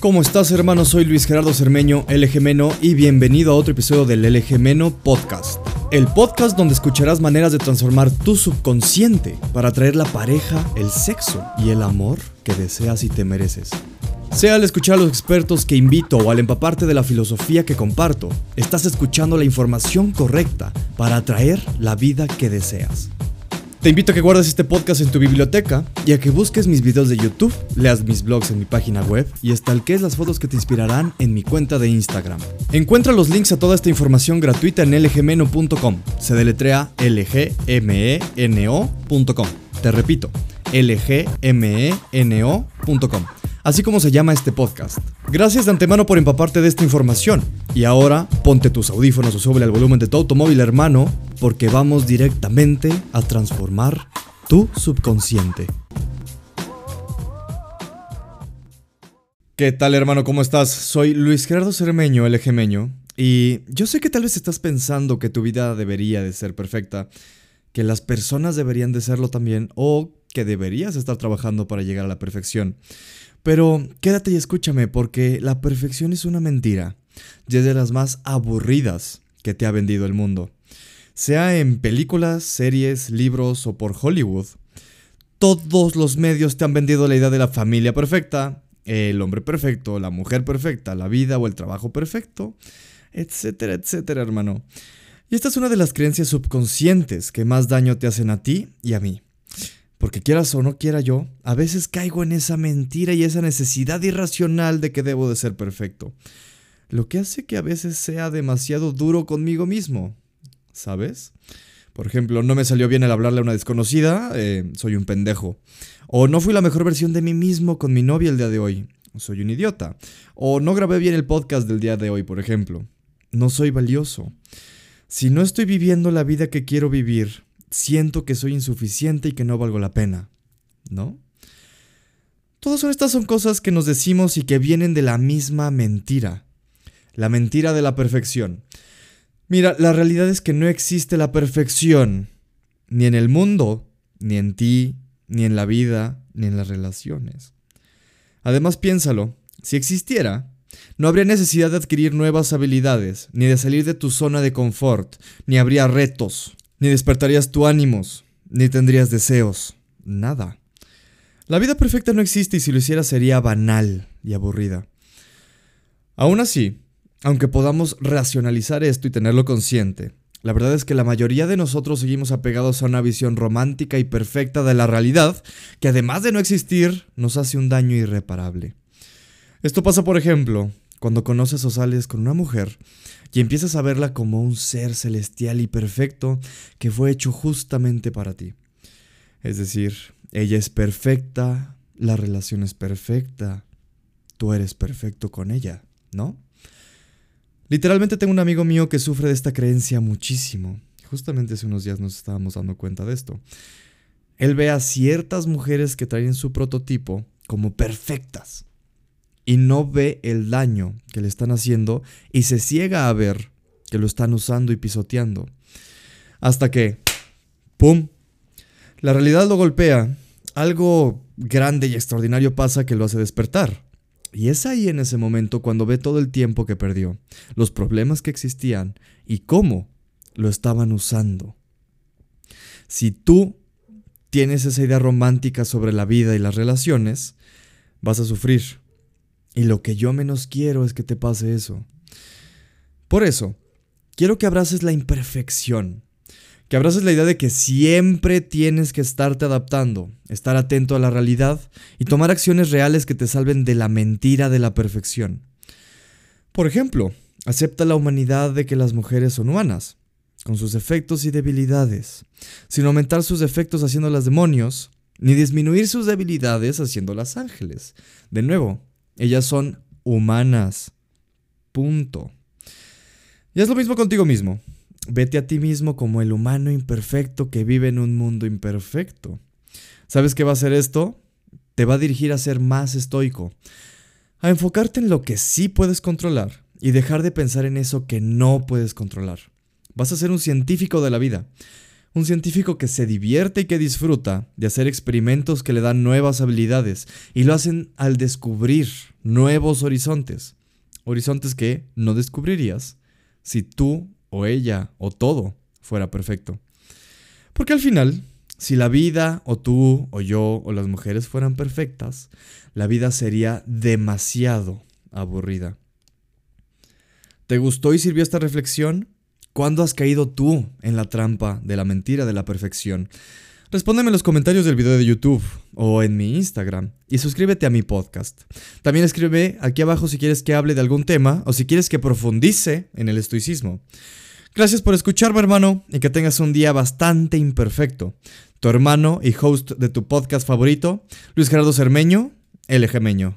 ¿Cómo estás hermano? Soy Luis Gerardo Cermeño, LG Meno, y bienvenido a otro episodio del LG Meno Podcast. El podcast donde escucharás maneras de transformar tu subconsciente para atraer la pareja, el sexo y el amor que deseas y te mereces. Sea al escuchar a los expertos que invito o al empaparte de la filosofía que comparto, estás escuchando la información correcta para atraer la vida que deseas. Te invito a que guardes este podcast en tu biblioteca y a que busques mis videos de YouTube, leas mis blogs en mi página web y estalques las fotos que te inspirarán en mi cuenta de Instagram. Encuentra los links a toda esta información gratuita en lgmeno.com. Se deletrea lgmeno.com. Te repito, lgmeno.com así como se llama este podcast. Gracias de antemano por empaparte de esta información. Y ahora ponte tus audífonos o sube el volumen de tu automóvil hermano, porque vamos directamente a transformar tu subconsciente. ¿Qué tal hermano? ¿Cómo estás? Soy Luis Gerardo Cermeño, el ejemeño, y yo sé que tal vez estás pensando que tu vida debería de ser perfecta, que las personas deberían de serlo también, o que deberías estar trabajando para llegar a la perfección. Pero quédate y escúchame porque la perfección es una mentira y es de las más aburridas que te ha vendido el mundo. Sea en películas, series, libros o por Hollywood, todos los medios te han vendido la idea de la familia perfecta, el hombre perfecto, la mujer perfecta, la vida o el trabajo perfecto, etcétera, etcétera, hermano. Y esta es una de las creencias subconscientes que más daño te hacen a ti y a mí. Porque quieras o no quiera yo, a veces caigo en esa mentira y esa necesidad irracional de que debo de ser perfecto. Lo que hace que a veces sea demasiado duro conmigo mismo. ¿Sabes? Por ejemplo, no me salió bien el hablarle a una desconocida, eh, soy un pendejo. O no fui la mejor versión de mí mismo con mi novia el día de hoy, soy un idiota. O no grabé bien el podcast del día de hoy, por ejemplo. No soy valioso. Si no estoy viviendo la vida que quiero vivir, siento que soy insuficiente y que no valgo la pena, ¿no? Todas estas son cosas que nos decimos y que vienen de la misma mentira, la mentira de la perfección. Mira, la realidad es que no existe la perfección, ni en el mundo, ni en ti, ni en la vida, ni en las relaciones. Además, piénsalo, si existiera, no habría necesidad de adquirir nuevas habilidades, ni de salir de tu zona de confort, ni habría retos, ni despertarías tu ánimos, ni tendrías deseos, nada. La vida perfecta no existe y si lo hiciera sería banal y aburrida. Aún así, aunque podamos racionalizar esto y tenerlo consciente, la verdad es que la mayoría de nosotros seguimos apegados a una visión romántica y perfecta de la realidad que además de no existir nos hace un daño irreparable. Esto pasa, por ejemplo, cuando conoces o sales con una mujer y empiezas a verla como un ser celestial y perfecto que fue hecho justamente para ti. Es decir, ella es perfecta, la relación es perfecta, tú eres perfecto con ella, ¿no? Literalmente tengo un amigo mío que sufre de esta creencia muchísimo. Justamente hace unos días nos estábamos dando cuenta de esto. Él ve a ciertas mujeres que traen su prototipo como perfectas y no ve el daño que le están haciendo y se ciega a ver que lo están usando y pisoteando. Hasta que, ¡pum! La realidad lo golpea. Algo grande y extraordinario pasa que lo hace despertar. Y es ahí en ese momento cuando ve todo el tiempo que perdió, los problemas que existían y cómo lo estaban usando. Si tú tienes esa idea romántica sobre la vida y las relaciones, vas a sufrir y lo que yo menos quiero es que te pase eso. Por eso, quiero que abraces la imperfección, que abraces la idea de que siempre tienes que estarte adaptando, estar atento a la realidad y tomar acciones reales que te salven de la mentira de la perfección. Por ejemplo, acepta la humanidad de que las mujeres son humanas, con sus defectos y debilidades, sin aumentar sus defectos haciéndolas demonios, ni disminuir sus debilidades haciéndolas ángeles. De nuevo, ellas son humanas. Punto. Y es lo mismo contigo mismo. Vete a ti mismo como el humano imperfecto que vive en un mundo imperfecto. ¿Sabes qué va a hacer esto? Te va a dirigir a ser más estoico, a enfocarte en lo que sí puedes controlar y dejar de pensar en eso que no puedes controlar. Vas a ser un científico de la vida, Un científico que se divierte y que disfruta de hacer experimentos que le dan nuevas habilidades y lo hacen al descubrir nuevos horizontes. Horizontes que no descubrirías si tú o ella o todo fuera perfecto. Porque al final, si la vida o tú o yo o las mujeres fueran perfectas, la vida sería demasiado aburrida. ¿Te gustó y sirvió esta reflexión? ¿Cuándo has caído tú en la trampa de la mentira de la perfección? Respóndeme en los comentarios del video de YouTube o en mi Instagram y suscríbete a mi podcast. También escribe aquí abajo si quieres que hable de algún tema o si quieres que profundice en el estoicismo. Gracias por escucharme hermano y que tengas un día bastante imperfecto. Tu hermano y host de tu podcast favorito, Luis Gerardo Cermeño, el Ejemeño.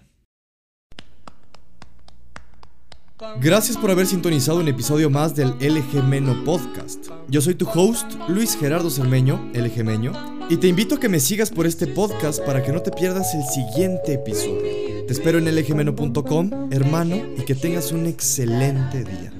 Gracias por haber sintonizado un episodio más del LG Meno Podcast. Yo soy tu host, Luis Gerardo Cermeño, LG Meño, y te invito a que me sigas por este podcast para que no te pierdas el siguiente episodio. Te espero en lgmeno.com, hermano, y que tengas un excelente día.